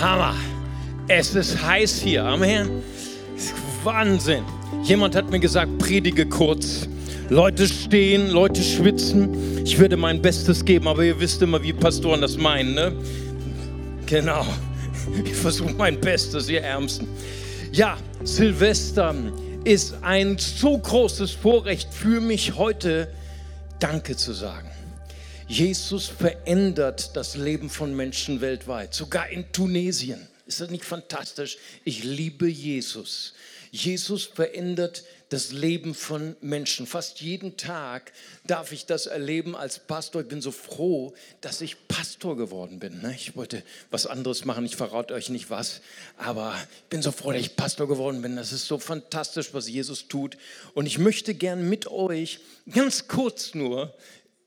Hammer. Es ist heiß hier. Amen. Wahnsinn. Jemand hat mir gesagt, predige kurz. Leute stehen, Leute schwitzen. Ich würde mein Bestes geben, aber ihr wisst immer, wie Pastoren das meinen, ne? Genau. Ich versuche mein Bestes, ihr Ärmsten. Ja, Silvester ist ein so großes Vorrecht für mich heute, Danke zu sagen. Jesus verändert das Leben von Menschen weltweit, sogar in Tunesien. Ist das nicht fantastisch? Ich liebe Jesus. Jesus verändert das Leben von Menschen. Fast jeden Tag darf ich das erleben als Pastor. Ich bin so froh, dass ich Pastor geworden bin. Ne? Ich wollte was anderes machen, ich verrate euch nicht was, aber ich bin so froh, dass ich Pastor geworden bin. Das ist so fantastisch, was Jesus tut. Und ich möchte gern mit euch ganz kurz nur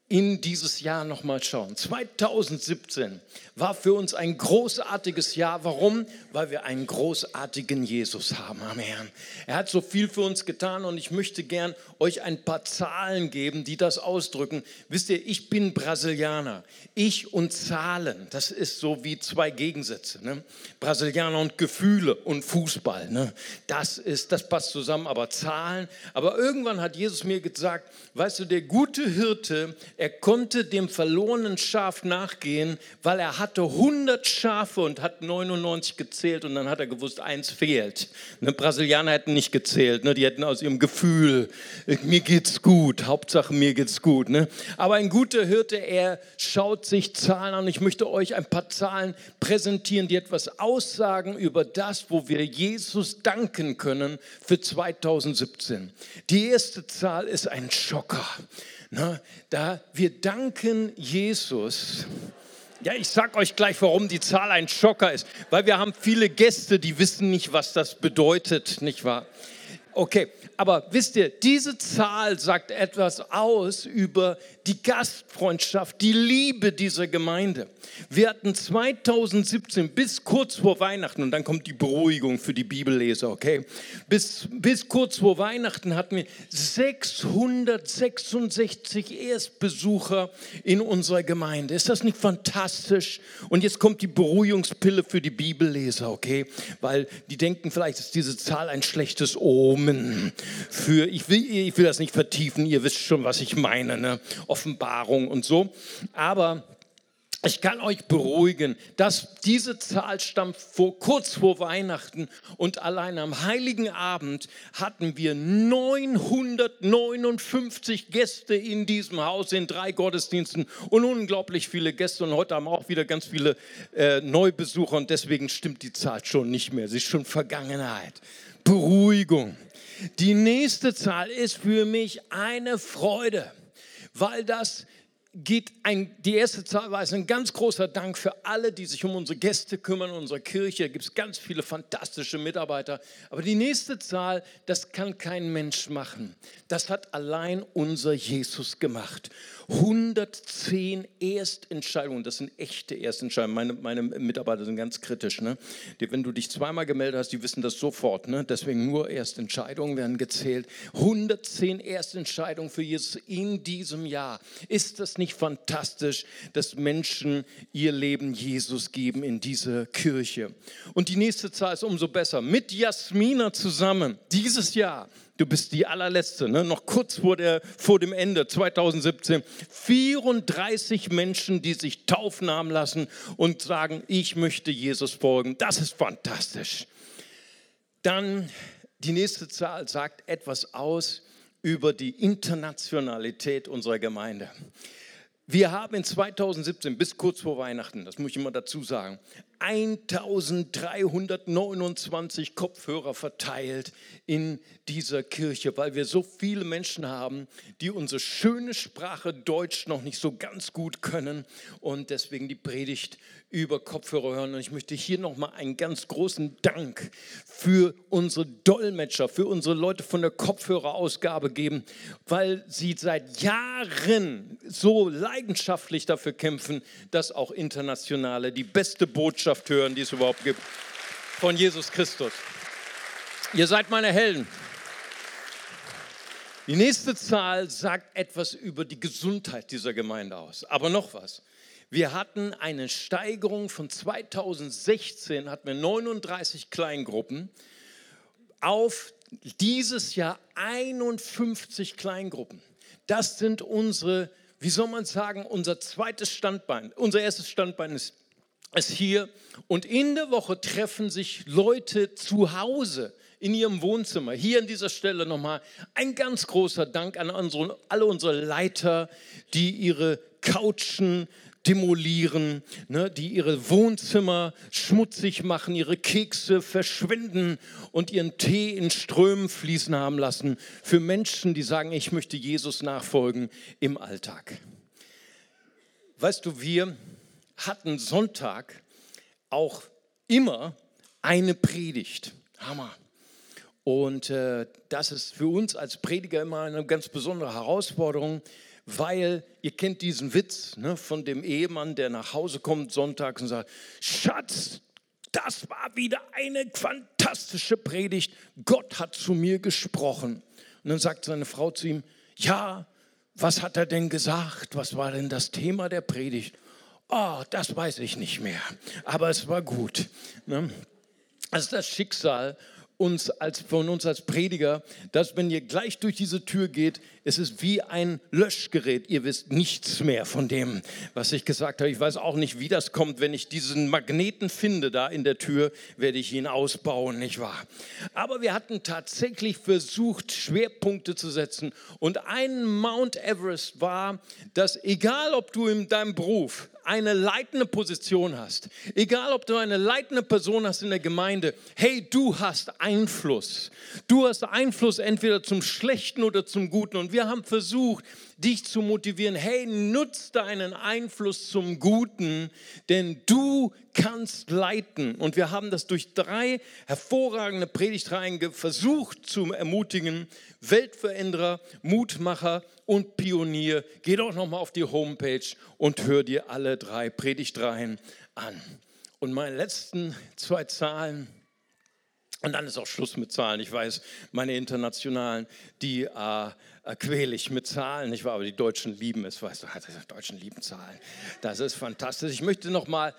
in dieses Jahr nochmal schauen. 2017 war für uns ein großartiges Jahr. Warum? Weil wir einen großartigen Jesus haben, Amen. Er hat so viel für uns getan und ich möchte gern euch ein paar Zahlen geben, die das ausdrücken. Wisst ihr, ich bin Brasilianer. Ich und Zahlen, das ist so wie zwei Gegensätze. Ne? Brasilianer und Gefühle und Fußball. Ne? Das ist, das passt zusammen, aber Zahlen. Aber irgendwann hat Jesus mir gesagt, weißt du, der gute Hirte, er konnte dem verlorenen Schaf nachgehen, weil er hatte 100 Schafe und hat 99 gezählt und dann hat er gewusst, eins fehlt. Ne, Brasilianer hätten nicht gezählt, ne, die hätten aus ihrem Gefühl, mir geht's gut, Hauptsache mir geht's gut. Ne? Aber ein guter Hirte, er schaut sich Zahlen an. Ich möchte euch ein paar Zahlen präsentieren, die etwas aussagen über das, wo wir Jesus danken können für 2017. Die erste Zahl ist ein Schocker. Na, da wir danken Jesus. Ja, ich sag euch gleich, warum die Zahl ein Schocker ist. Weil wir haben viele Gäste, die wissen nicht, was das bedeutet, nicht wahr? Okay, aber wisst ihr, diese Zahl sagt etwas aus über die Gastfreundschaft, die Liebe dieser Gemeinde. Wir hatten 2017 bis kurz vor Weihnachten, und dann kommt die Beruhigung für die Bibelleser, okay? Bis, bis kurz vor Weihnachten hatten wir 666 Erstbesucher in unserer Gemeinde. Ist das nicht fantastisch? Und jetzt kommt die Beruhigungspille für die Bibelleser, okay? Weil die denken, vielleicht ist diese Zahl ein schlechtes Omen für, ich will, ich will das nicht vertiefen, ihr wisst schon, was ich meine, ne? Offenbarung und so. Aber ich kann euch beruhigen, dass diese Zahl stammt vor, kurz vor Weihnachten und allein am heiligen Abend hatten wir 959 Gäste in diesem Haus in drei Gottesdiensten und unglaublich viele Gäste und heute haben auch wieder ganz viele äh, Neubesucher und deswegen stimmt die Zahl schon nicht mehr, sie ist schon Vergangenheit. Beruhigung. Die nächste Zahl ist für mich eine Freude, weil das geht ein, die erste Zahl war ein ganz großer Dank für alle, die sich um unsere Gäste kümmern, unsere Kirche. Da gibt es ganz viele fantastische Mitarbeiter. Aber die nächste Zahl, das kann kein Mensch machen. Das hat allein unser Jesus gemacht. 110 Erstentscheidungen, das sind echte Erstentscheidungen. Meine, meine Mitarbeiter sind ganz kritisch. Ne? Die, wenn du dich zweimal gemeldet hast, die wissen das sofort. Ne? Deswegen nur Erstentscheidungen werden gezählt. 110 Erstentscheidungen für Jesus in diesem Jahr. Ist das nicht fantastisch, dass Menschen ihr Leben Jesus geben in diese Kirche? Und die nächste Zahl ist umso besser. Mit Jasmina zusammen dieses Jahr Du bist die allerletzte, ne? noch kurz vor, der, vor dem Ende 2017. 34 Menschen, die sich taufen haben lassen und sagen, ich möchte Jesus folgen. Das ist fantastisch. Dann die nächste Zahl sagt etwas aus über die Internationalität unserer Gemeinde. Wir haben in 2017 bis kurz vor Weihnachten, das muss ich immer dazu sagen, 1329 Kopfhörer verteilt in dieser Kirche, weil wir so viele Menschen haben, die unsere schöne Sprache Deutsch noch nicht so ganz gut können und deswegen die Predigt über Kopfhörer hören. Und ich möchte hier nochmal einen ganz großen Dank für unsere Dolmetscher, für unsere Leute von der Kopfhörerausgabe geben, weil sie seit Jahren so leidenschaftlich dafür kämpfen, dass auch Internationale die beste Botschaft hören, die es überhaupt gibt, von Jesus Christus. Ihr seid meine Helden. Die nächste Zahl sagt etwas über die Gesundheit dieser Gemeinde aus. Aber noch was. Wir hatten eine Steigerung von 2016, hatten wir 39 Kleingruppen, auf dieses Jahr 51 Kleingruppen. Das sind unsere, wie soll man sagen, unser zweites Standbein. Unser erstes Standbein ist, ist hier. Und in der Woche treffen sich Leute zu Hause in ihrem Wohnzimmer. Hier an dieser Stelle nochmal ein ganz großer Dank an unsere, alle unsere Leiter, die ihre Couchen demolieren, ne, die ihre Wohnzimmer schmutzig machen, ihre Kekse verschwinden und ihren Tee in Strömen fließen haben lassen für Menschen, die sagen, ich möchte Jesus nachfolgen im Alltag. Weißt du, wir hatten Sonntag auch immer eine Predigt. Hammer. Und äh, das ist für uns als Prediger immer eine ganz besondere Herausforderung, weil ihr kennt diesen Witz ne, von dem Ehemann, der nach Hause kommt sonntags und sagt, Schatz, das war wieder eine fantastische Predigt. Gott hat zu mir gesprochen. Und dann sagt seine Frau zu ihm, ja, was hat er denn gesagt? Was war denn das Thema der Predigt? Oh, das weiß ich nicht mehr, aber es war gut. Ne? Ist das Schicksal uns als, von uns als Prediger, dass wenn ihr gleich durch diese Tür geht, es ist wie ein Löschgerät. Ihr wisst nichts mehr von dem, was ich gesagt habe. Ich weiß auch nicht, wie das kommt. Wenn ich diesen Magneten finde da in der Tür, werde ich ihn ausbauen, nicht wahr? Aber wir hatten tatsächlich versucht, Schwerpunkte zu setzen. Und ein Mount Everest war, dass egal ob du in deinem Beruf eine leitende Position hast, egal ob du eine leitende Person hast in der Gemeinde, hey, du hast Einfluss. Du hast Einfluss entweder zum Schlechten oder zum Guten. Und wir haben versucht, dich zu motivieren, hey, nutz deinen Einfluss zum Guten, denn du kannst leiten. Und wir haben das durch drei hervorragende Predigtreihen versucht zu ermutigen. Weltveränderer, Mutmacher und Pionier. Geh doch nochmal auf die Homepage und hör dir alle drei Predigtreihen an. Und meine letzten zwei Zahlen, und dann ist auch Schluss mit Zahlen. Ich weiß, meine internationalen, die äh, quäle ich mit Zahlen. Ich war, aber die Deutschen lieben es, weißt du, die Deutschen lieben Zahlen. Das ist fantastisch. Ich möchte noch mal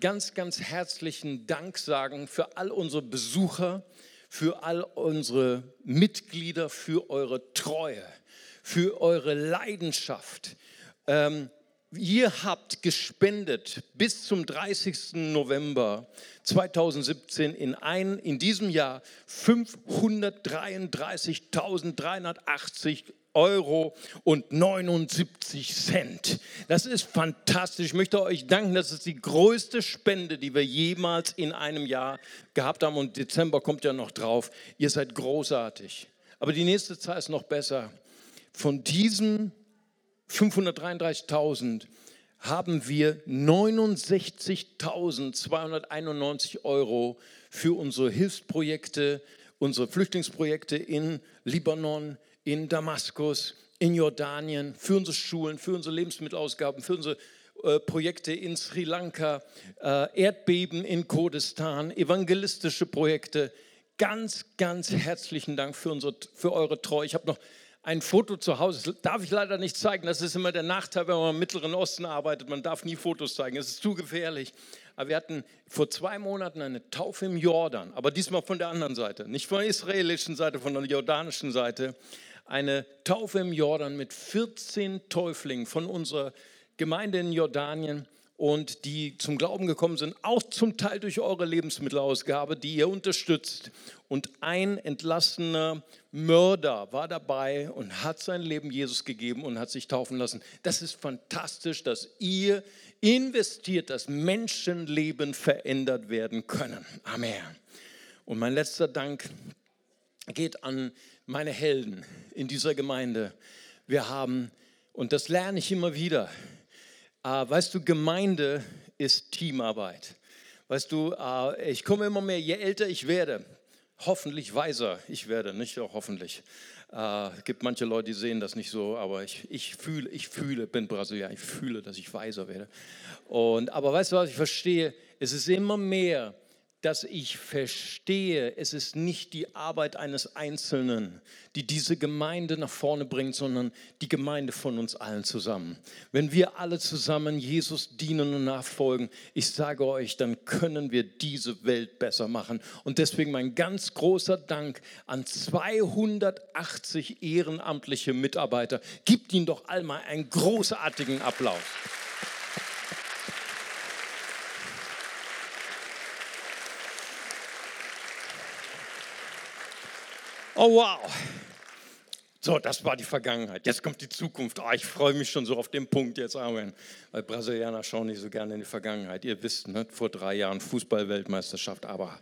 ganz, ganz herzlichen Dank sagen für all unsere Besucher, für all unsere Mitglieder, für eure Treue, für eure Leidenschaft. Ähm, ihr habt gespendet bis zum 30. November 2017 in, ein, in diesem Jahr 533.380 Euro und 79 Cent. Das ist fantastisch. Ich möchte euch danken. Das ist die größte Spende, die wir jemals in einem Jahr gehabt haben. Und Dezember kommt ja noch drauf. Ihr seid großartig. Aber die nächste Zahl ist noch besser. Von diesen 533.000 haben wir 69.291 Euro für unsere Hilfsprojekte, unsere Flüchtlingsprojekte in Libanon, in Damaskus, in Jordanien, für unsere Schulen, für unsere Lebensmittelausgaben, für unsere äh, Projekte in Sri Lanka, äh, Erdbeben in Kurdistan, evangelistische Projekte. Ganz, ganz herzlichen Dank für, unsere, für eure Treue. Ich habe noch ein Foto zu Hause. Das darf ich leider nicht zeigen. Das ist immer der Nachteil, wenn man im Mittleren Osten arbeitet. Man darf nie Fotos zeigen. Es ist zu gefährlich. Aber wir hatten vor zwei Monaten eine Taufe im Jordan. Aber diesmal von der anderen Seite. Nicht von der israelischen Seite, von der jordanischen Seite. Eine Taufe im Jordan mit 14 Täuflingen von unserer Gemeinde in Jordanien und die zum Glauben gekommen sind, auch zum Teil durch eure Lebensmittelausgabe, die ihr unterstützt. Und ein entlassener Mörder war dabei und hat sein Leben Jesus gegeben und hat sich taufen lassen. Das ist fantastisch, dass ihr investiert, dass Menschenleben verändert werden können. Amen. Und mein letzter Dank geht an meine Helden in dieser Gemeinde. Wir haben, und das lerne ich immer wieder, äh, weißt du, Gemeinde ist Teamarbeit. Weißt du, äh, ich komme immer mehr, je älter ich werde, hoffentlich weiser ich werde, nicht auch hoffentlich. Es gibt manche Leute, die sehen das nicht so, aber ich, ich fühle, ich fühle, bin Brasilianer, ich fühle, dass ich weiser werde. Und, aber weißt du was, ich verstehe, es ist immer mehr dass ich verstehe, es ist nicht die Arbeit eines Einzelnen, die diese Gemeinde nach vorne bringt, sondern die Gemeinde von uns allen zusammen. Wenn wir alle zusammen Jesus dienen und nachfolgen, ich sage euch, dann können wir diese Welt besser machen. Und deswegen mein ganz großer Dank an 280 ehrenamtliche Mitarbeiter. Gibt ihnen doch einmal einen großartigen Applaus. Oh wow. So, das war die Vergangenheit. Jetzt kommt die Zukunft. Oh, ich freue mich schon so auf den Punkt jetzt. Amen. Weil Brasilianer schauen nicht so gerne in die Vergangenheit. Ihr wisst, ne? vor drei Jahren Fußball-Weltmeisterschaft. Aber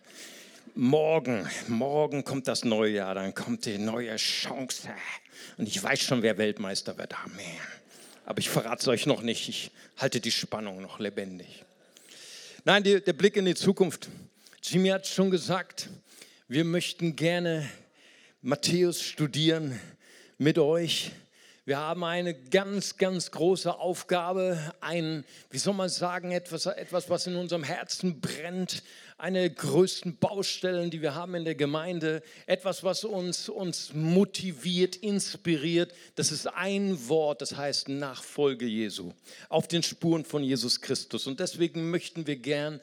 morgen, morgen kommt das neue Jahr. Dann kommt die neue Chance. Und ich weiß schon, wer Weltmeister wird. Amen. Aber ich verrate es euch noch nicht. Ich halte die Spannung noch lebendig. Nein, die, der Blick in die Zukunft. Jimmy hat schon gesagt, wir möchten gerne Matthäus studieren mit euch. Wir haben eine ganz, ganz große Aufgabe, ein, wie soll man sagen, etwas, etwas, was in unserem Herzen brennt, eine der größten Baustellen, die wir haben in der Gemeinde, etwas, was uns, uns motiviert, inspiriert. Das ist ein Wort, das heißt Nachfolge Jesu, auf den Spuren von Jesus Christus. Und deswegen möchten wir gern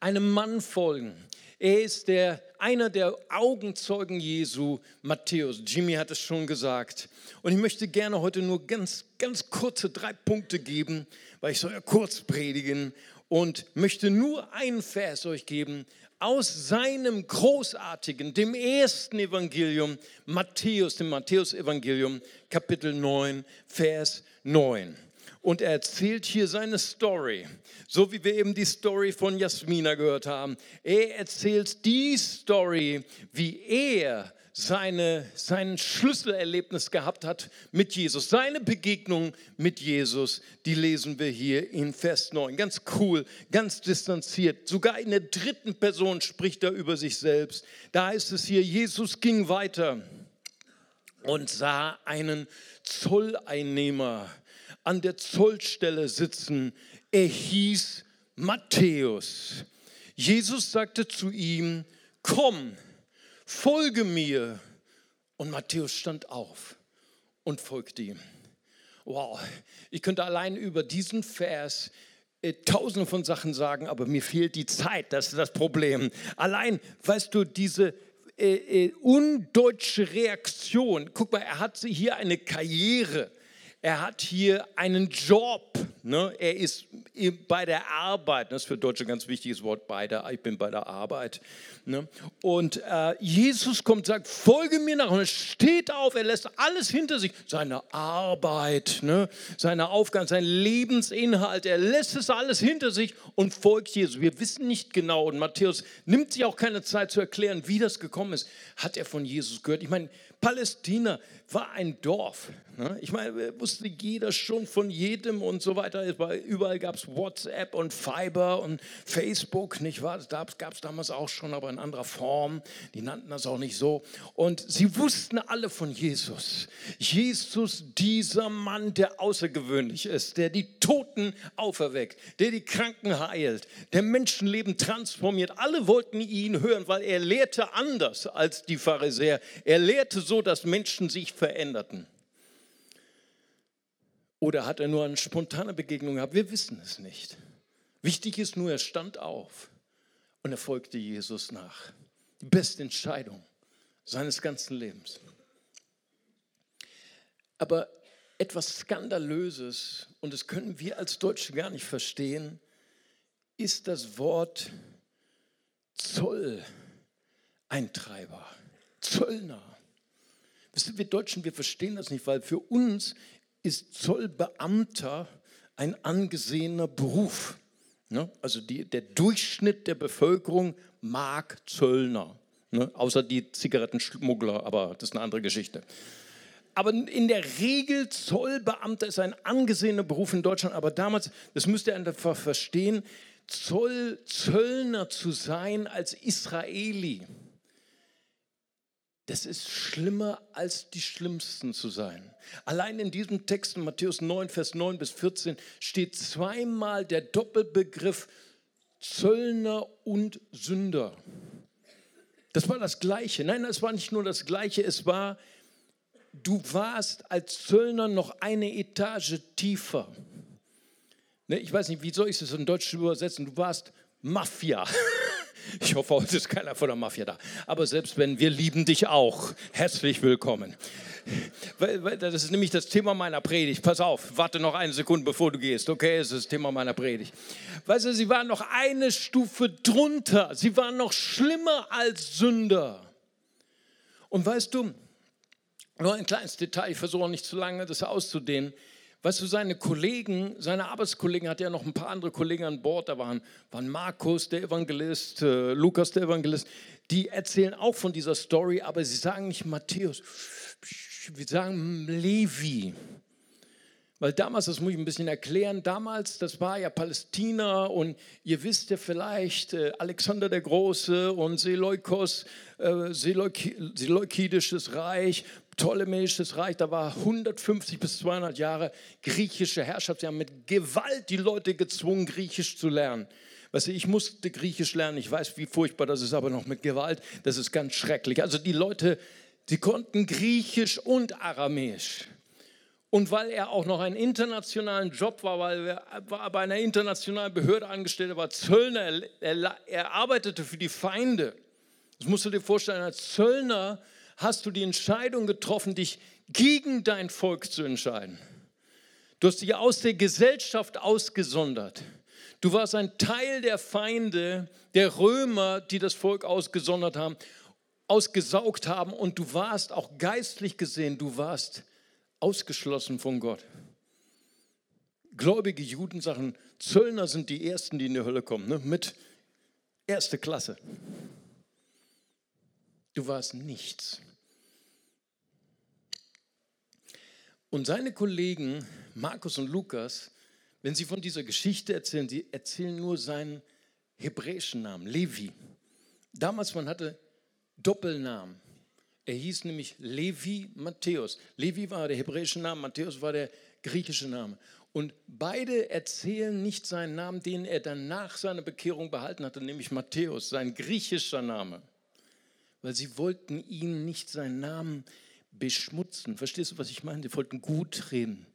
einem Mann folgen, er ist der, einer der Augenzeugen Jesu, Matthäus. Jimmy hat es schon gesagt. Und ich möchte gerne heute nur ganz, ganz kurze drei Punkte geben, weil ich soll ja kurz predigen und möchte nur einen Vers euch geben aus seinem großartigen, dem ersten Evangelium, Matthäus, dem Matthäus-Evangelium, Kapitel 9, Vers 9 und er erzählt hier seine Story, so wie wir eben die Story von Jasmina gehört haben. Er erzählt die Story, wie er seine, sein Schlüsselerlebnis gehabt hat mit Jesus. Seine Begegnung mit Jesus, die lesen wir hier in Vers 9. Ganz cool, ganz distanziert. Sogar in der dritten Person spricht er über sich selbst. Da ist es hier, Jesus ging weiter und sah einen Zolleinnehmer an der Zollstelle sitzen. Er hieß Matthäus. Jesus sagte zu ihm, komm, folge mir. Und Matthäus stand auf und folgte ihm. Wow, ich könnte allein über diesen Vers äh, tausende von Sachen sagen, aber mir fehlt die Zeit, das ist das Problem. Allein, weißt du, diese äh, äh, undeutsche Reaktion, guck mal, er hat hier eine Karriere, er hat hier einen Job. Ne? Er ist bei der Arbeit. Das ist für Deutsche ein ganz wichtiges Wort, bei der, ich bin bei der Arbeit. Ne? Und äh, Jesus kommt und sagt, folge mir nach. Und er steht auf, er lässt alles hinter sich. Seine Arbeit, ne? seine Aufgaben, sein Lebensinhalt. Er lässt es alles hinter sich und folgt Jesus. Wir wissen nicht genau. Und Matthäus nimmt sich auch keine Zeit zu erklären, wie das gekommen ist. Hat er von Jesus gehört? Ich meine, Palästina war ein Dorf. Ne? Ich meine, wusste jeder schon von jedem und so weiter. Überall gab es WhatsApp und Fiber und Facebook, nicht wahr? Das gab es damals auch schon, aber in anderer Form. Die nannten das auch nicht so. Und sie wussten alle von Jesus. Jesus, dieser Mann, der außergewöhnlich ist, der die Toten auferweckt, der die Kranken heilt, der Menschenleben transformiert. Alle wollten ihn hören, weil er lehrte anders als die Pharisäer. Er lehrte so, dass Menschen sich veränderten. Oder hat er nur eine spontane Begegnung gehabt? Wir wissen es nicht. Wichtig ist nur, er stand auf und er folgte Jesus nach. Die beste Entscheidung seines ganzen Lebens. Aber etwas Skandalöses, und das können wir als Deutsche gar nicht verstehen, ist das Wort Zolleintreiber, Zöllner. Wir Deutschen, wir verstehen das nicht, weil für uns ist Zollbeamter ein angesehener Beruf. Ne? Also die, der Durchschnitt der Bevölkerung mag Zöllner, ne? außer die Zigarettenschmuggler, aber das ist eine andere Geschichte. Aber in der Regel Zollbeamter ist ein angesehener Beruf in Deutschland, aber damals, das müsst ihr einfach verstehen, Zoll, Zöllner zu sein als Israeli das ist schlimmer als die Schlimmsten zu sein. Allein in diesem Text in Matthäus 9, Vers 9 bis 14 steht zweimal der Doppelbegriff Zöllner und Sünder. Das war das Gleiche. Nein, es war nicht nur das Gleiche, es war, du warst als Zöllner noch eine Etage tiefer. Ne, ich weiß nicht, wie soll ich das in Deutsch übersetzen? Du warst Mafia. Ich hoffe, heute ist keiner von der Mafia da. Aber selbst wenn, wir lieben dich auch. Herzlich willkommen. Das ist nämlich das Thema meiner Predigt. Pass auf, warte noch eine Sekunde, bevor du gehst. Okay, es ist das Thema meiner Predigt. Weißt du, sie waren noch eine Stufe drunter. Sie waren noch schlimmer als Sünder. Und weißt du, nur ein kleines Detail, ich versuche nicht zu lange das auszudehnen. Weißt du, seine Kollegen, seine Arbeitskollegen, hat ja noch ein paar andere Kollegen an Bord, da waren, waren Markus, der Evangelist, äh, Lukas, der Evangelist, die erzählen auch von dieser Story, aber sie sagen nicht Matthäus, wir sagen Levi. Weil damals, das muss ich ein bisschen erklären, damals, das war ja Palästina und ihr wisst ja vielleicht, äh, Alexander der Große und Seleukos, äh, Seleukidisches Reich, Ptolemäisches Reich, da war 150 bis 200 Jahre griechische Herrschaft. Sie haben mit Gewalt die Leute gezwungen, Griechisch zu lernen. Weißt du, ich musste Griechisch lernen, ich weiß, wie furchtbar das ist, aber noch mit Gewalt, das ist ganz schrecklich. Also die Leute, die konnten Griechisch und Aramäisch. Und weil er auch noch einen internationalen Job war, weil er bei einer internationalen Behörde angestellt, war Zöllner, er, er, er arbeitete für die Feinde. Das musst du dir vorstellen, als Zöllner hast du die Entscheidung getroffen, dich gegen dein Volk zu entscheiden. Du hast dich aus der Gesellschaft ausgesondert. Du warst ein Teil der Feinde, der Römer, die das Volk ausgesondert haben, ausgesaugt haben und du warst auch geistlich gesehen, du warst ausgeschlossen von Gott. Gläubige Juden sagen, Zöllner sind die Ersten, die in die Hölle kommen, ne? mit erste Klasse. Du warst nichts. Und seine Kollegen, Markus und Lukas, wenn sie von dieser Geschichte erzählen, sie erzählen nur seinen hebräischen Namen, Levi. Damals, man hatte Doppelnamen. Er hieß nämlich Levi Matthäus. Levi war der hebräische Name, Matthäus war der griechische Name. Und beide erzählen nicht seinen Namen, den er dann nach seiner Bekehrung behalten hatte, nämlich Matthäus, sein griechischer Name. Weil sie wollten ihm nicht seinen Namen beschmutzen. Verstehst du, was ich meine? Sie wollten gut reden.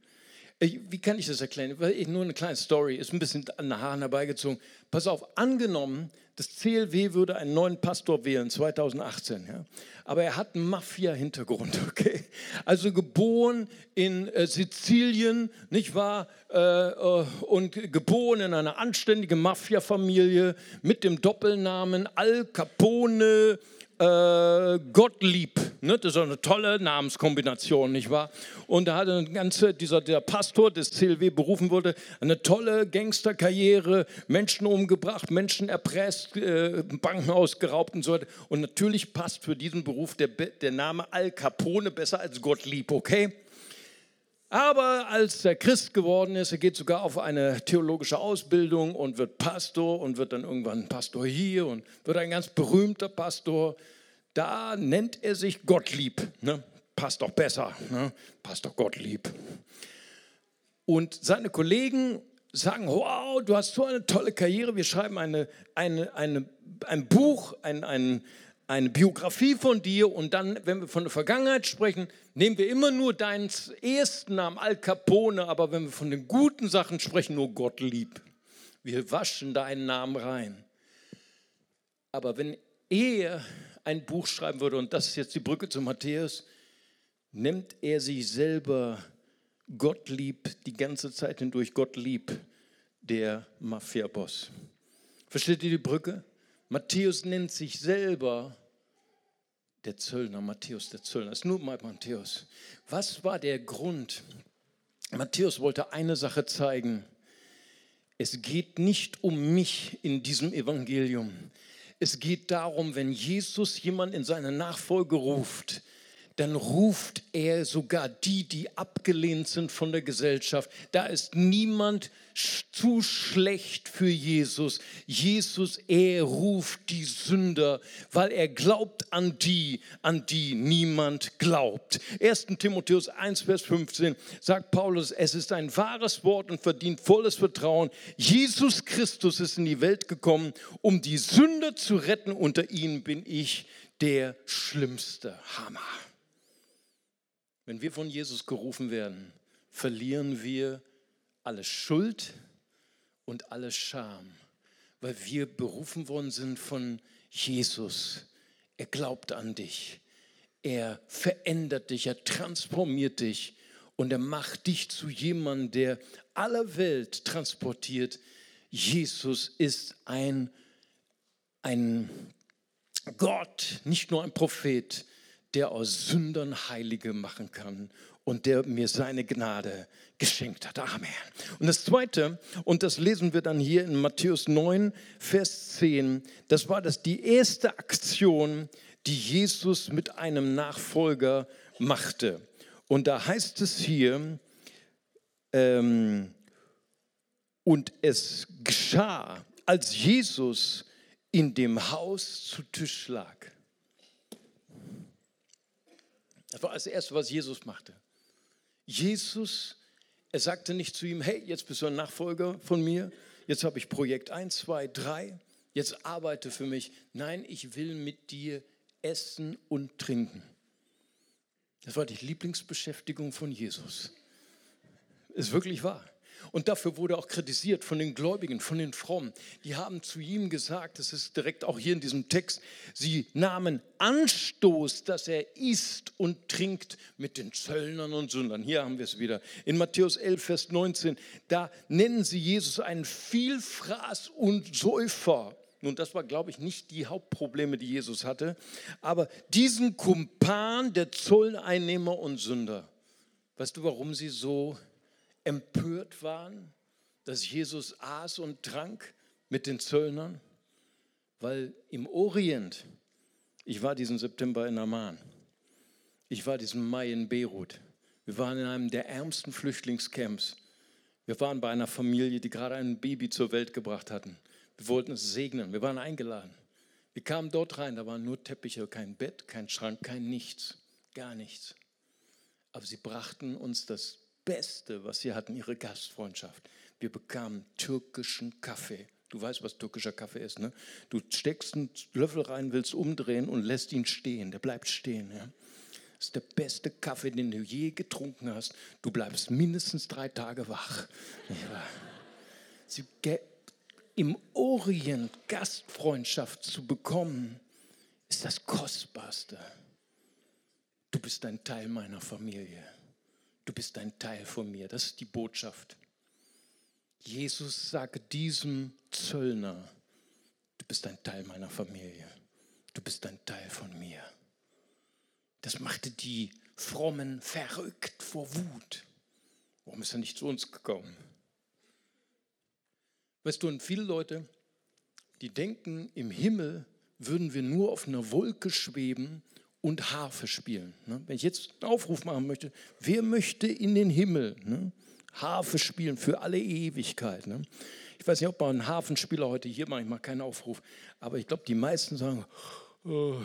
Wie kann ich das erklären? Nur eine kleine Story, ist ein bisschen an den Haaren herbeigezogen. Pass auf, angenommen, das CLW würde einen neuen Pastor wählen, 2018. Ja? Aber er hat einen Mafia-Hintergrund, okay? Also geboren in äh, Sizilien, nicht wahr? Äh, äh, und geboren in einer anständigen Mafia-Familie mit dem Doppelnamen Al Capone äh, Gottlieb. Ne? Das ist eine tolle Namenskombination, nicht wahr? Und da hat ein ganze, dieser der Pastor des CLW berufen wurde, eine tolle Gangsterkarriere, Menschen umgebracht, Menschen erpresst, äh, Banken ausgeraubt und so weiter. Und natürlich passt für diesen Beruf der, der Name Al Capone besser als Gottlieb, okay? Aber als er Christ geworden ist, er geht sogar auf eine theologische Ausbildung und wird Pastor und wird dann irgendwann Pastor hier und wird ein ganz berühmter Pastor. Da nennt er sich Gottlieb. Ne? Passt doch besser. Ne? Passt doch Gottlieb. Und seine Kollegen sagen, wow, du hast so eine tolle Karriere, wir schreiben eine, eine, eine, ein Buch, ein, ein, eine Biografie von dir und dann, wenn wir von der Vergangenheit sprechen, nehmen wir immer nur deinen ersten Namen, Al Capone, aber wenn wir von den guten Sachen sprechen, nur Gott lieb. Wir waschen deinen Namen rein. Aber wenn er ein Buch schreiben würde, und das ist jetzt die Brücke zu Matthäus, nimmt er sich selber Gott lieb die ganze Zeit hindurch, Gott lieb, der Mafia-Boss. Versteht ihr die Brücke? Matthäus nennt sich selber der Zöllner, Matthäus der Zöllner. Ist nur mal Matthäus. Was war der Grund? Matthäus wollte eine Sache zeigen. Es geht nicht um mich in diesem Evangelium. Es geht darum, wenn Jesus jemand in seine Nachfolge ruft, dann ruft er sogar die, die abgelehnt sind von der Gesellschaft. Da ist niemand zu schlecht für Jesus. Jesus, er ruft die Sünder, weil er glaubt an die, an die niemand glaubt. 1. Timotheus 1, Vers 15 sagt Paulus, es ist ein wahres Wort und verdient volles Vertrauen. Jesus Christus ist in die Welt gekommen, um die Sünder zu retten. Unter ihnen bin ich der schlimmste Hammer. Wenn wir von Jesus gerufen werden, verlieren wir alle Schuld und alle Scham, weil wir berufen worden sind von Jesus. Er glaubt an dich. Er verändert dich, er transformiert dich und er macht dich zu jemandem, der aller Welt transportiert. Jesus ist ein, ein Gott, nicht nur ein Prophet, der aus Sündern Heilige machen kann und der mir seine Gnade geschenkt hat. Amen. Und das Zweite, und das lesen wir dann hier in Matthäus 9, Vers 10, das war das die erste Aktion, die Jesus mit einem Nachfolger machte. Und da heißt es hier, ähm, und es geschah, als Jesus in dem Haus zu Tisch lag. Das war das Erste, was Jesus machte. Jesus, er sagte nicht zu ihm, hey, jetzt bist du ein Nachfolger von mir, jetzt habe ich Projekt 1, 2, 3, jetzt arbeite für mich. Nein, ich will mit dir essen und trinken. Das war die Lieblingsbeschäftigung von Jesus. Ist wirklich wahr. Und dafür wurde auch kritisiert von den Gläubigen, von den Frommen. Die haben zu ihm gesagt, das ist direkt auch hier in diesem Text, sie nahmen Anstoß, dass er isst und trinkt mit den Zöllnern und Sündern. Hier haben wir es wieder. In Matthäus 11, Vers 19, da nennen sie Jesus einen Vielfraß und Säufer. Nun, das war, glaube ich, nicht die Hauptprobleme, die Jesus hatte, aber diesen Kumpan der Zolleinnehmer und Sünder. Weißt du, warum sie so empört waren, dass Jesus aß und trank mit den Zöllnern? Weil im Orient, ich war diesen September in Amman, ich war diesen Mai in Beirut, wir waren in einem der ärmsten Flüchtlingscamps. Wir waren bei einer Familie, die gerade ein Baby zur Welt gebracht hatten. Wir wollten es segnen, wir waren eingeladen. Wir kamen dort rein, da waren nur Teppiche, kein Bett, kein Schrank, kein nichts, gar nichts. Aber sie brachten uns das Beste, was sie hatten, ihre Gastfreundschaft. Wir bekamen türkischen Kaffee. Du weißt, was türkischer Kaffee ist, ne? Du steckst einen Löffel rein, willst umdrehen und lässt ihn stehen. Der bleibt stehen, ja? Das ist der beste Kaffee, den du je getrunken hast. Du bleibst mindestens drei Tage wach. Sie, Im Orient Gastfreundschaft zu bekommen, ist das Kostbarste. Du bist ein Teil meiner Familie du bist ein Teil von mir. Das ist die Botschaft. Jesus sagt diesem Zöllner, du bist ein Teil meiner Familie. Du bist ein Teil von mir. Das machte die Frommen verrückt vor Wut. Warum ist er nicht zu uns gekommen? Weißt du, und viele Leute, die denken, im Himmel würden wir nur auf einer Wolke schweben und Harfe spielen. Ne? Wenn ich jetzt einen Aufruf machen möchte, wer möchte in den Himmel ne? Harfe spielen für alle Ewigkeit? Ne? Ich weiß nicht, ob man einen Harfenspieler heute hier macht, ich mache keinen Aufruf, aber ich glaube, die meisten sagen, oh,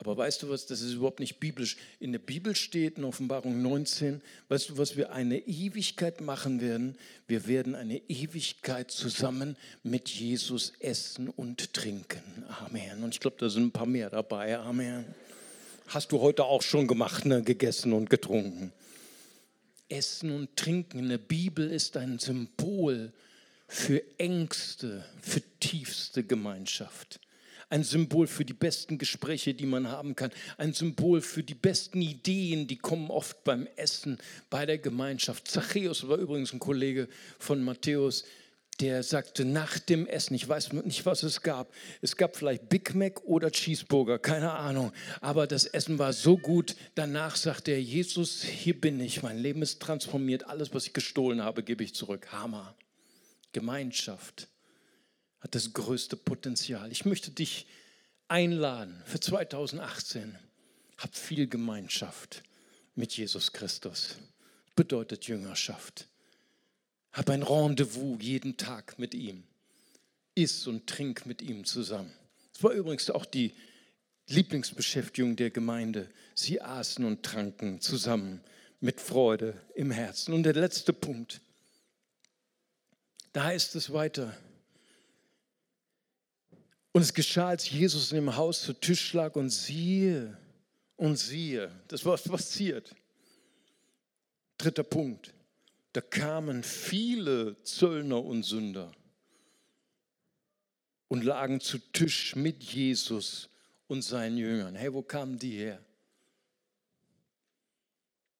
aber weißt du was, das ist überhaupt nicht biblisch. In der Bibel steht in Offenbarung 19, weißt du, was wir eine Ewigkeit machen werden? Wir werden eine Ewigkeit zusammen mit Jesus essen und trinken. Amen. Und ich glaube, da sind ein paar mehr dabei. Amen. Hast du heute auch schon gemacht, ne? gegessen und getrunken. Essen und Trinken in der Bibel ist ein Symbol für engste, für tiefste Gemeinschaft ein Symbol für die besten Gespräche, die man haben kann, ein Symbol für die besten Ideen, die kommen oft beim Essen, bei der Gemeinschaft. Zachäus war übrigens ein Kollege von Matthäus, der sagte nach dem Essen, ich weiß nicht, was es gab, es gab vielleicht Big Mac oder Cheeseburger, keine Ahnung, aber das Essen war so gut. Danach sagte er, Jesus, hier bin ich, mein Leben ist transformiert, alles, was ich gestohlen habe, gebe ich zurück. Hammer. Gemeinschaft hat das größte Potenzial. Ich möchte dich einladen für 2018. Hab viel Gemeinschaft mit Jesus Christus. Bedeutet Jüngerschaft. Hab ein Rendezvous jeden Tag mit ihm. Iss und trink mit ihm zusammen. Das war übrigens auch die Lieblingsbeschäftigung der Gemeinde. Sie aßen und tranken zusammen mit Freude im Herzen. Und der letzte Punkt. Da heißt es weiter. Und es geschah, als Jesus in dem Haus zu Tisch lag und siehe, und siehe, das war passiert. Dritter Punkt. Da kamen viele Zöllner und Sünder und lagen zu Tisch mit Jesus und seinen Jüngern. Hey, wo kamen die her?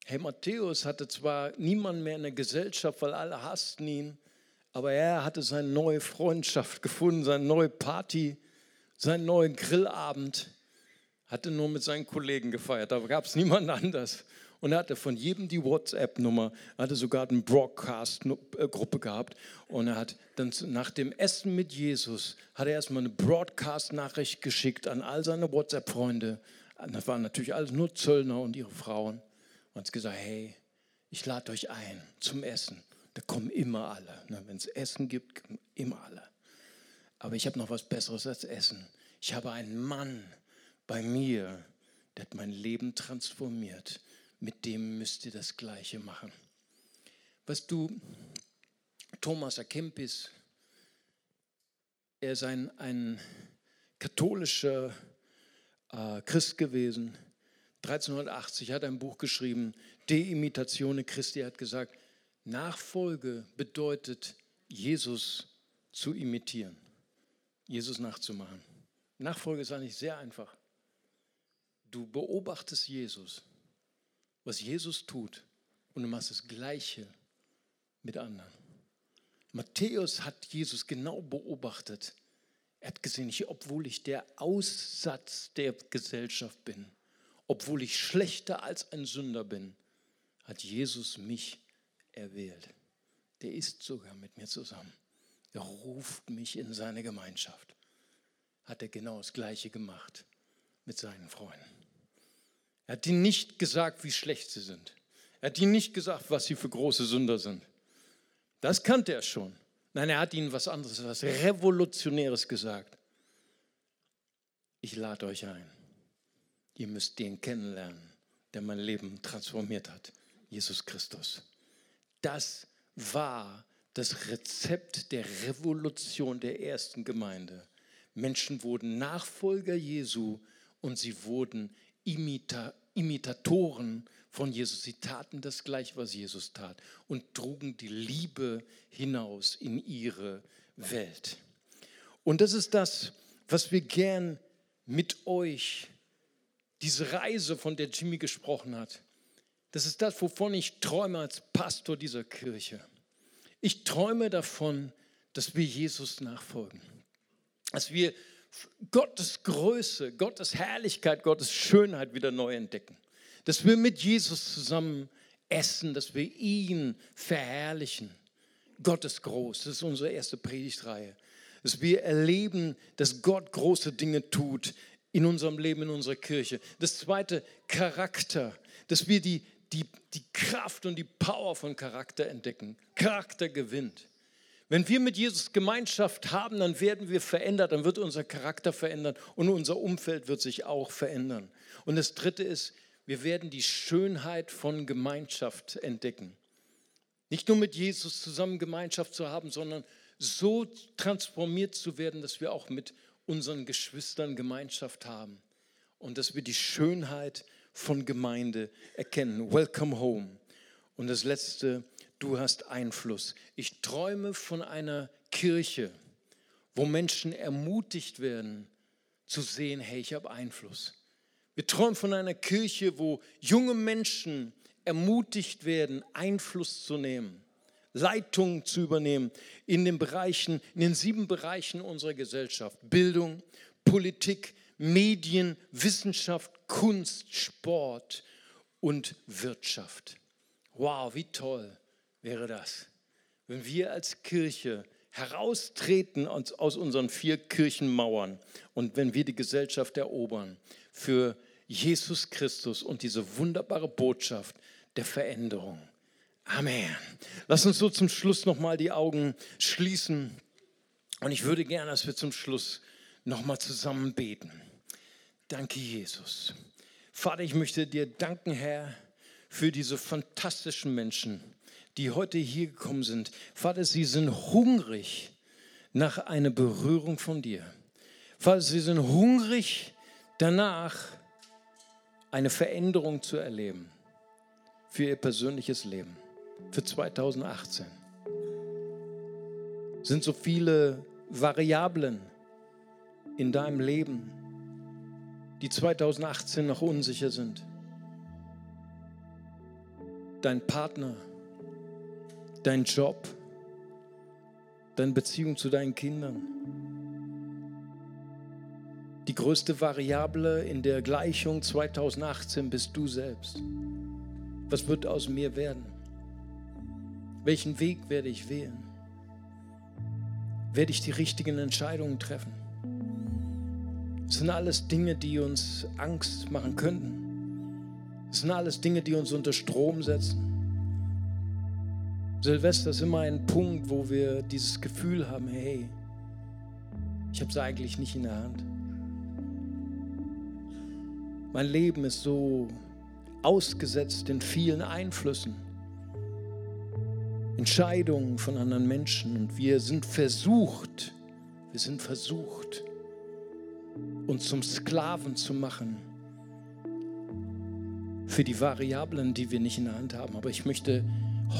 Hey, Matthäus hatte zwar niemanden mehr in der Gesellschaft, weil alle hassten ihn, aber er hatte seine neue Freundschaft gefunden, seine neue Party, seinen neuen Grillabend. Hatte nur mit seinen Kollegen gefeiert, da gab es niemanden anders. Und er hatte von jedem die WhatsApp-Nummer, hatte sogar eine Broadcast-Gruppe gehabt. Und er hat dann nach dem Essen mit Jesus, hat er erstmal eine Broadcast-Nachricht geschickt an all seine WhatsApp-Freunde. Das waren natürlich alles nur Zöllner und ihre Frauen. Und hat gesagt, hey, ich lade euch ein zum Essen. Da kommen immer alle. Wenn es Essen gibt, immer alle. Aber ich habe noch was Besseres als Essen. Ich habe einen Mann bei mir, der hat mein Leben transformiert mit dem müsst ihr das Gleiche machen. Was du, Thomas Akempis, er ist ein, ein katholischer äh, Christ gewesen. 1380 hat er ein Buch geschrieben, De Imitatione Christi. Er hat gesagt, Nachfolge bedeutet, Jesus zu imitieren, Jesus nachzumachen. Nachfolge ist eigentlich sehr einfach. Du beobachtest Jesus was Jesus tut und du machst das Gleiche mit anderen. Matthäus hat Jesus genau beobachtet. Er hat gesehen, ich, obwohl ich der Aussatz der Gesellschaft bin, obwohl ich schlechter als ein Sünder bin, hat Jesus mich erwählt. Der ist sogar mit mir zusammen. Er ruft mich in seine Gemeinschaft. Hat er genau das Gleiche gemacht mit seinen Freunden. Er hat ihnen nicht gesagt, wie schlecht sie sind. Er hat ihnen nicht gesagt, was sie für große Sünder sind. Das kannte er schon. Nein, er hat ihnen was anderes, was Revolutionäres gesagt. Ich lade euch ein. Ihr müsst den kennenlernen, der mein Leben transformiert hat. Jesus Christus. Das war das Rezept der Revolution der ersten Gemeinde. Menschen wurden Nachfolger Jesu und sie wurden Imita Imitatoren von Jesus. Sie taten das gleich, was Jesus tat und trugen die Liebe hinaus in ihre Welt. Und das ist das, was wir gern mit euch, diese Reise, von der Jimmy gesprochen hat, das ist das, wovon ich träume als Pastor dieser Kirche. Ich träume davon, dass wir Jesus nachfolgen. Dass wir Gottes Größe, Gottes Herrlichkeit, Gottes Schönheit wieder neu entdecken. Dass wir mit Jesus zusammen essen, dass wir ihn verherrlichen. Gott ist groß, das ist unsere erste Predigtreihe. Dass wir erleben, dass Gott große Dinge tut in unserem Leben, in unserer Kirche. Das zweite, Charakter, dass wir die, die, die Kraft und die Power von Charakter entdecken. Charakter gewinnt. Wenn wir mit Jesus Gemeinschaft haben, dann werden wir verändert, dann wird unser Charakter verändern und unser Umfeld wird sich auch verändern. Und das Dritte ist, wir werden die Schönheit von Gemeinschaft entdecken. Nicht nur mit Jesus zusammen Gemeinschaft zu haben, sondern so transformiert zu werden, dass wir auch mit unseren Geschwistern Gemeinschaft haben und dass wir die Schönheit von Gemeinde erkennen. Welcome home. Und das Letzte, du hast Einfluss. Ich träume von einer Kirche, wo Menschen ermutigt werden zu sehen, hey, ich habe Einfluss. Wir träumen von einer Kirche, wo junge Menschen ermutigt werden, Einfluss zu nehmen, Leitung zu übernehmen in den Bereichen, in den sieben Bereichen unserer Gesellschaft. Bildung, Politik, Medien, Wissenschaft, Kunst, Sport und Wirtschaft. Wow, wie toll wäre das, wenn wir als Kirche heraustreten aus, unseren vier Kirchenmauern und wenn wir die Gesellschaft erobern für Jesus Christus und diese wunderbare Botschaft der Veränderung. Amen. Lass uns so zum Schluss nochmal die Augen schließen. Und ich würde gerne, dass wir zum Schluss nochmal zusammen beten. Danke, Jesus. Vater, ich möchte dir danken, Herr, für diese fantastischen Menschen, die heute hier gekommen sind. Vater, sie sind hungrig nach einer Berührung von dir. Vater, sie sind hungrig danach, eine Veränderung zu erleben für ihr persönliches Leben, für 2018. Es sind so viele Variablen in deinem Leben, die 2018 noch unsicher sind. Dein Partner, dein Job, deine Beziehung zu deinen Kindern. Die größte Variable in der Gleichung 2018 bist du selbst. Was wird aus mir werden? Welchen Weg werde ich wählen? Werde ich die richtigen Entscheidungen treffen? Das sind alles Dinge, die uns Angst machen könnten. Das sind alles Dinge, die uns unter Strom setzen. Silvester ist immer ein Punkt, wo wir dieses Gefühl haben, hey, ich habe es eigentlich nicht in der Hand. Mein Leben ist so ausgesetzt in vielen Einflüssen, Entscheidungen von anderen Menschen und wir sind versucht, wir sind versucht, uns zum Sklaven zu machen für die Variablen, die wir nicht in der Hand haben. Aber ich möchte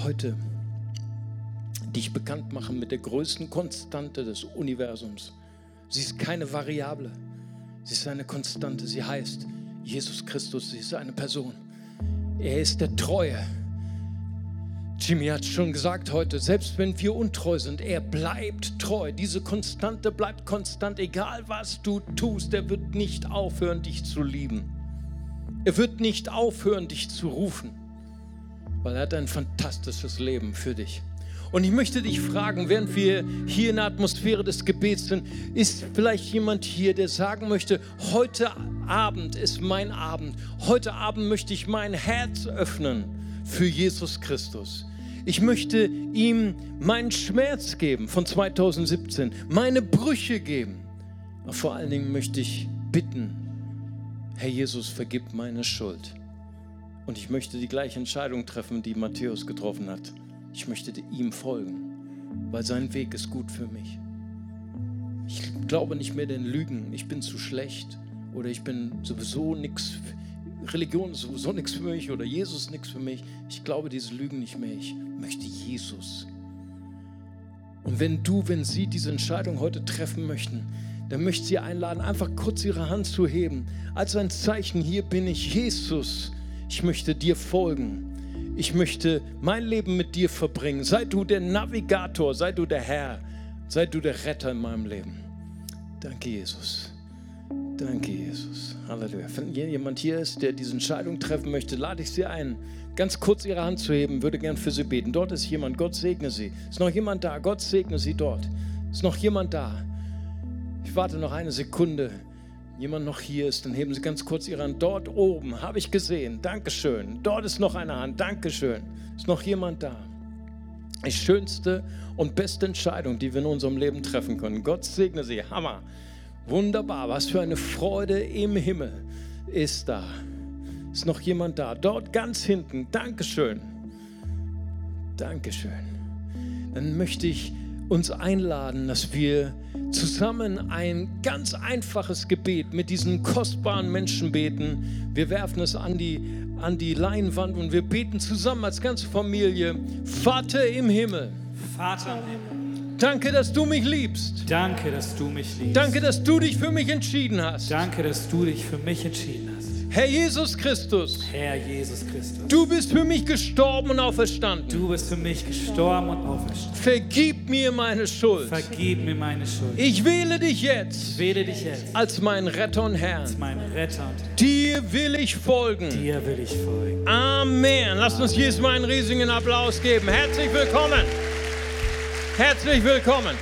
heute dich bekannt machen mit der größten Konstante des Universums. Sie ist keine Variable, sie ist eine Konstante. Sie heißt Jesus Christus, sie ist eine Person. Er ist der Treue. Jimmy hat schon gesagt heute, selbst wenn wir untreu sind, er bleibt treu. Diese Konstante bleibt konstant, egal was du tust. Er wird nicht aufhören, dich zu lieben. Er wird nicht aufhören, dich zu rufen, weil er hat ein fantastisches Leben für dich. Und ich möchte dich fragen, während wir hier in der Atmosphäre des Gebets sind, ist vielleicht jemand hier, der sagen möchte, heute Abend ist mein Abend. Heute Abend möchte ich mein Herz öffnen für Jesus Christus. Ich möchte ihm meinen Schmerz geben von 2017, meine Brüche geben. Aber vor allen Dingen möchte ich bitten, Herr Jesus, vergib meine Schuld. Und ich möchte die gleiche Entscheidung treffen, die Matthäus getroffen hat. Ich möchte ihm folgen, weil sein Weg ist gut für mich. Ich glaube nicht mehr den Lügen, ich bin zu schlecht oder ich bin sowieso nichts Religion ist sowieso nichts für mich oder Jesus nichts für mich. Ich glaube diese Lügen nicht mehr. Ich möchte Jesus. Und wenn du, wenn sie diese Entscheidung heute treffen möchten, dann möchte ich sie einladen, einfach kurz ihre Hand zu heben, als ein Zeichen, hier bin ich Jesus. Ich möchte dir folgen. Ich möchte mein Leben mit dir verbringen. Sei du der Navigator, sei du der Herr, sei du der Retter in meinem Leben. Danke, Jesus. Danke, Jesus. Halleluja. Wenn jemand hier ist, der diese Entscheidung treffen möchte, lade ich Sie ein, ganz kurz Ihre Hand zu heben, würde gern für Sie beten. Dort ist jemand, Gott segne Sie. Ist noch jemand da? Gott segne Sie dort. Ist noch jemand da? Ich warte noch eine Sekunde. Jemand noch hier ist, dann heben Sie ganz kurz Ihre Hand. Dort oben habe ich gesehen. Dankeschön. Dort ist noch eine Hand. Dankeschön. Ist noch jemand da? Die schönste und beste Entscheidung, die wir in unserem Leben treffen können. Gott segne Sie. Hammer. Wunderbar, was für eine Freude im Himmel ist da. Ist noch jemand da? Dort ganz hinten. Dankeschön. Dankeschön. Dann möchte ich uns einladen, dass wir zusammen ein ganz einfaches Gebet mit diesen kostbaren Menschen beten. Wir werfen es an die, an die Leinwand und wir beten zusammen als ganze Familie. Vater im Himmel. Vater im Himmel. Danke, dass du mich liebst. Danke, dass du mich liebst. Danke, dass du dich für mich entschieden hast. Danke, dass du dich für mich entschieden hast. Herr Jesus Christus, Herr Jesus Christus. du bist für mich gestorben und auferstanden. Du bist für mich gestorben und auferstanden. Vergib mir meine Schuld. Vergib mir meine Schuld. Ich wähle dich jetzt Ich wähle dich jetzt als meinen Retter und als Herrn. meinen Retter und Dir will ich folgen. dir will ich folgen. Amen. Lasst uns Jesus mal einen riesigen Applaus geben. Herzlich willkommen. Herzlich willkommen.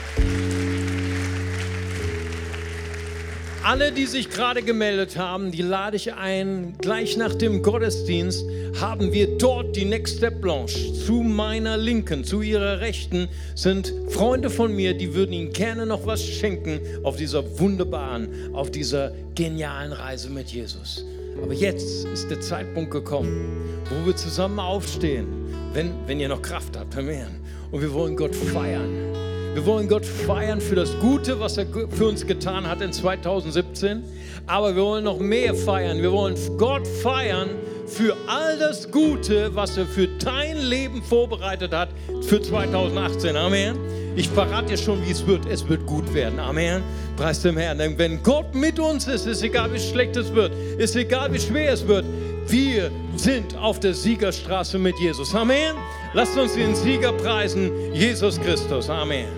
Alle, die sich gerade gemeldet haben, die lade ich ein. Gleich nach dem Gottesdienst haben wir dort die Next Step Blanche. Zu meiner Linken, zu ihrer Rechten sind Freunde von mir, die würden Ihnen gerne noch was schenken auf dieser wunderbaren, auf dieser genialen Reise mit Jesus. Aber jetzt ist der Zeitpunkt gekommen, wo wir zusammen aufstehen, wenn, wenn ihr noch Kraft habt, Herr Und wir wollen Gott feiern. Wir wollen Gott feiern für das Gute, was er für uns getan hat in 2017. Aber wir wollen noch mehr feiern. Wir wollen Gott feiern für all das Gute, was er für dein Leben vorbereitet hat für 2018. Amen. Ich verrate dir schon, wie es wird. Es wird gut werden. Amen. Preis dem Herrn. Denn wenn Gott mit uns ist, ist egal, wie schlecht es wird, ist egal, wie schwer es wird. Wir sind auf der Siegerstraße mit Jesus. Amen. Lasst uns den Sieger preisen, Jesus Christus. Amen.